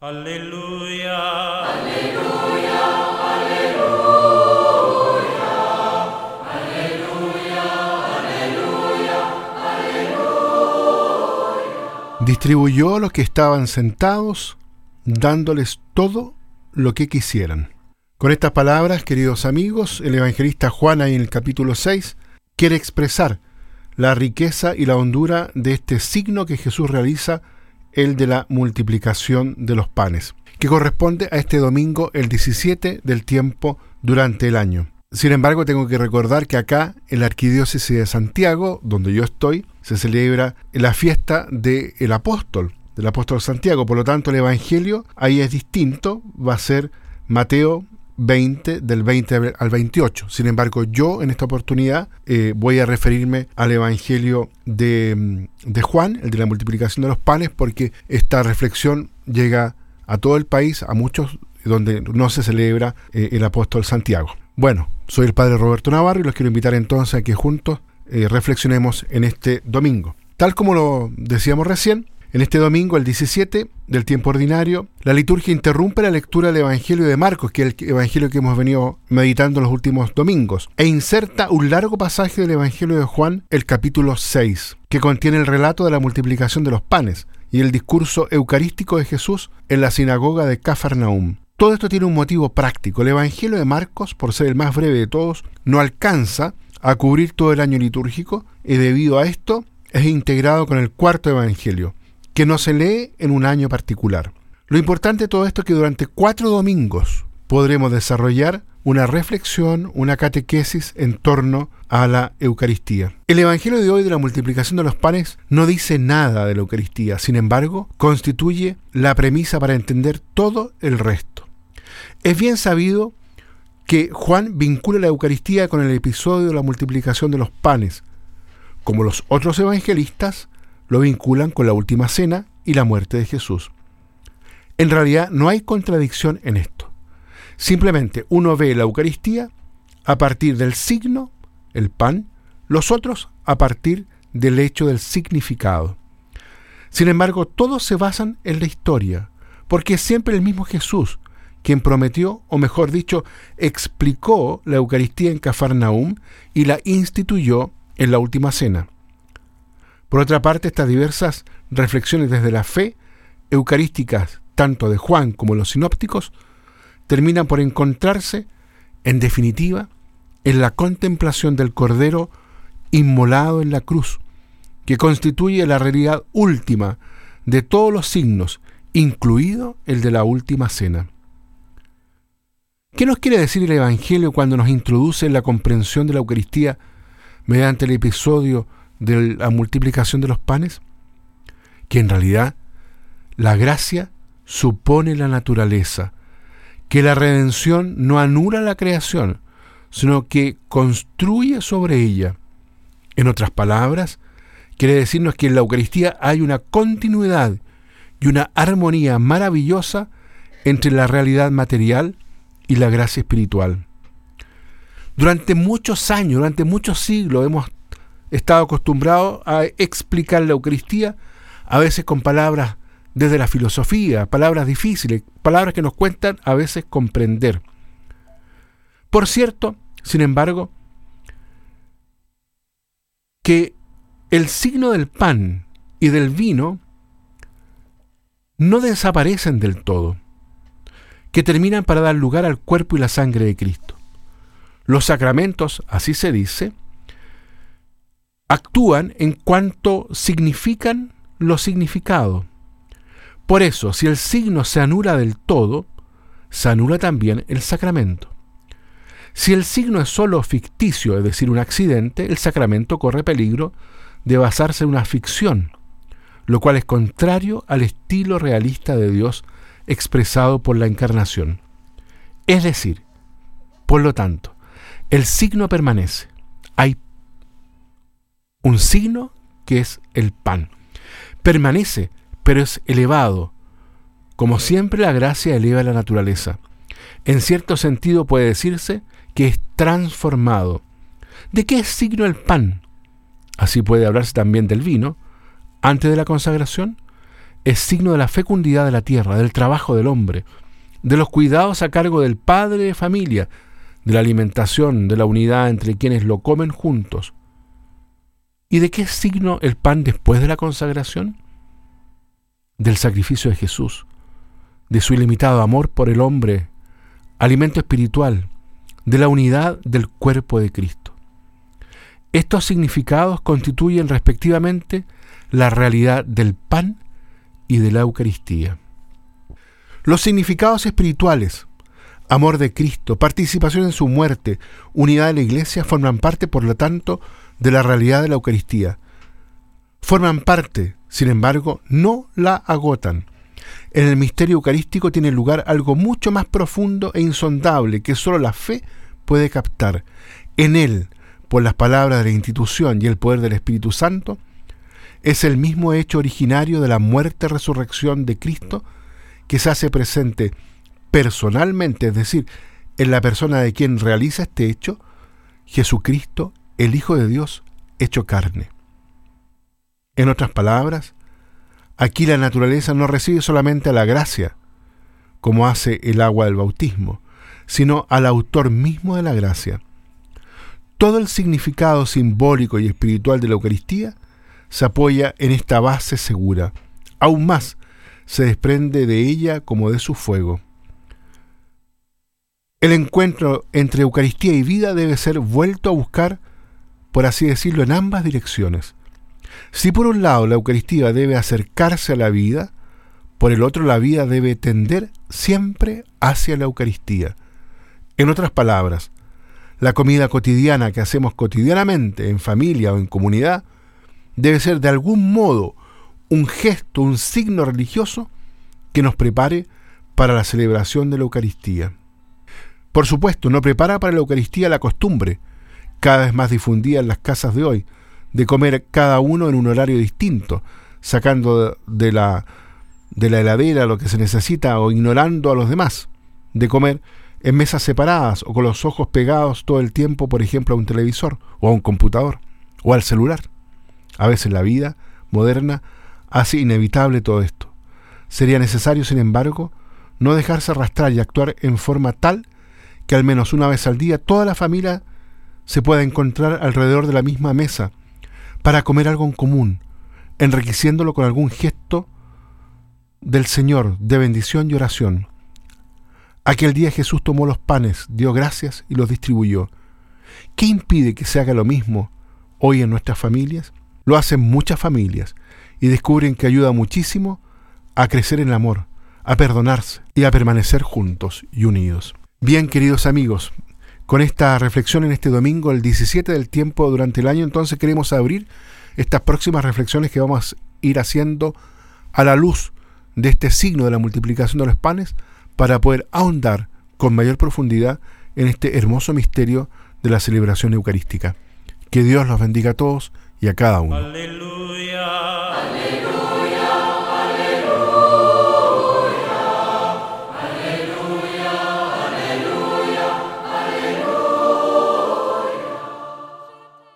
Aleluya. Aleluya. Aleluya. Aleluya. Aleluya. Distribuyó a los que estaban sentados, dándoles todo lo que quisieran. Con estas palabras, queridos amigos, el evangelista Juan en el capítulo 6 quiere expresar la riqueza y la hondura de este signo que Jesús realiza, el de la multiplicación de los panes, que corresponde a este domingo el 17 del tiempo durante el año. Sin embargo, tengo que recordar que acá, en la Arquidiócesis de Santiago, donde yo estoy, se celebra la fiesta del apóstol, del apóstol Santiago. Por lo tanto, el Evangelio ahí es distinto, va a ser Mateo 20, del 20 al 28. Sin embargo, yo en esta oportunidad eh, voy a referirme al Evangelio de, mm, de, Juan, el de la multiplicación de los panes, porque esta reflexión llega a todo el país, a muchos donde no se celebra eh, el apóstol Santiago. Bueno, soy el padre Roberto Navarro y los quiero invitar entonces a que juntos eh, reflexionemos en este domingo. Tal como lo decíamos recién, en este domingo, el 17 del tiempo ordinario, la liturgia interrumpe la lectura del Evangelio de Marcos, que es el Evangelio que hemos venido meditando los últimos domingos, e inserta un largo pasaje del Evangelio de Juan, el capítulo 6, que contiene el relato de la multiplicación de los panes y el discurso eucarístico de Jesús en la sinagoga de Cafarnaum. Todo esto tiene un motivo práctico. El Evangelio de Marcos, por ser el más breve de todos, no alcanza a cubrir todo el año litúrgico y debido a esto es integrado con el cuarto Evangelio, que no se lee en un año particular. Lo importante de todo esto es que durante cuatro domingos podremos desarrollar una reflexión, una catequesis en torno a la Eucaristía. El Evangelio de hoy de la multiplicación de los panes no dice nada de la Eucaristía, sin embargo, constituye la premisa para entender todo el resto. Es bien sabido que Juan vincula la Eucaristía con el episodio de la multiplicación de los panes. Como los otros evangelistas, lo vinculan con la última cena y la muerte de Jesús. En realidad no hay contradicción en esto. Simplemente uno ve la Eucaristía a partir del signo, el pan, los otros a partir del hecho del significado. Sin embargo, todos se basan en la historia, porque es siempre el mismo Jesús quien prometió, o mejor dicho, explicó la Eucaristía en Cafarnaum y la instituyó en la última cena. Por otra parte, estas diversas reflexiones desde la fe eucarísticas, tanto de Juan como los sinópticos, terminan por encontrarse, en definitiva, en la contemplación del Cordero inmolado en la cruz, que constituye la realidad última de todos los signos, incluido el de la última cena. ¿Qué nos quiere decir el Evangelio cuando nos introduce en la comprensión de la Eucaristía mediante el episodio de la multiplicación de los panes? Que en realidad la gracia supone la naturaleza, que la redención no anula la creación, sino que construye sobre ella. En otras palabras, quiere decirnos que en la Eucaristía hay una continuidad y una armonía maravillosa entre la realidad material y la gracia espiritual. Durante muchos años, durante muchos siglos hemos estado acostumbrados a explicar la Eucaristía, a veces con palabras desde la filosofía, palabras difíciles, palabras que nos cuentan a veces comprender. Por cierto, sin embargo, que el signo del pan y del vino no desaparecen del todo, que terminan para dar lugar al cuerpo y la sangre de Cristo. Los sacramentos, así se dice, actúan en cuanto significan lo significado. Por eso, si el signo se anula del todo, se anula también el sacramento. Si el signo es solo ficticio, es decir, un accidente, el sacramento corre peligro de basarse en una ficción, lo cual es contrario al estilo realista de Dios expresado por la encarnación. Es decir, por lo tanto, el signo permanece. Un signo que es el pan. Permanece, pero es elevado. Como siempre la gracia eleva la naturaleza. En cierto sentido puede decirse que es transformado. ¿De qué es signo el pan? Así puede hablarse también del vino. Antes de la consagración, es signo de la fecundidad de la tierra, del trabajo del hombre, de los cuidados a cargo del padre de familia, de la alimentación, de la unidad entre quienes lo comen juntos. ¿Y de qué signo el pan después de la consagración? Del sacrificio de Jesús, de su ilimitado amor por el hombre, alimento espiritual, de la unidad del cuerpo de Cristo. Estos significados constituyen respectivamente la realidad del pan y de la Eucaristía. Los significados espirituales, amor de Cristo, participación en su muerte, unidad de la Iglesia, forman parte, por lo tanto, de la realidad de la Eucaristía. Forman parte, sin embargo, no la agotan. En el misterio eucarístico tiene lugar algo mucho más profundo e insondable que solo la fe puede captar. En él, por las palabras de la institución y el poder del Espíritu Santo, es el mismo hecho originario de la muerte-resurrección de Cristo que se hace presente personalmente, es decir, en la persona de quien realiza este hecho, Jesucristo, el Hijo de Dios, hecho carne. En otras palabras, aquí la naturaleza no recibe solamente a la gracia, como hace el agua del bautismo, sino al autor mismo de la gracia. Todo el significado simbólico y espiritual de la Eucaristía se apoya en esta base segura. Aún más, se desprende de ella como de su fuego. El encuentro entre Eucaristía y vida debe ser vuelto a buscar, por así decirlo, en ambas direcciones. Si por un lado la Eucaristía debe acercarse a la vida, por el otro la vida debe tender siempre hacia la Eucaristía. En otras palabras, la comida cotidiana que hacemos cotidianamente en familia o en comunidad debe ser de algún modo un gesto, un signo religioso que nos prepare para la celebración de la Eucaristía. Por supuesto, no prepara para la Eucaristía la costumbre, cada vez más difundida en las casas de hoy, de comer cada uno en un horario distinto, sacando de la, de la heladera lo que se necesita o ignorando a los demás, de comer en mesas separadas o con los ojos pegados todo el tiempo, por ejemplo, a un televisor o a un computador o al celular. A veces la vida moderna hace inevitable todo esto. Sería necesario, sin embargo, no dejarse arrastrar y actuar en forma tal que al menos una vez al día toda la familia se pueda encontrar alrededor de la misma mesa para comer algo en común, enriqueciéndolo con algún gesto del Señor de bendición y oración. Aquel día Jesús tomó los panes, dio gracias y los distribuyó. ¿Qué impide que se haga lo mismo hoy en nuestras familias? Lo hacen muchas familias y descubren que ayuda muchísimo a crecer en amor, a perdonarse y a permanecer juntos y unidos. Bien, queridos amigos, con esta reflexión en este domingo, el 17 del tiempo durante el año, entonces queremos abrir estas próximas reflexiones que vamos a ir haciendo a la luz de este signo de la multiplicación de los panes para poder ahondar con mayor profundidad en este hermoso misterio de la celebración eucarística. Que Dios los bendiga a todos y a cada uno.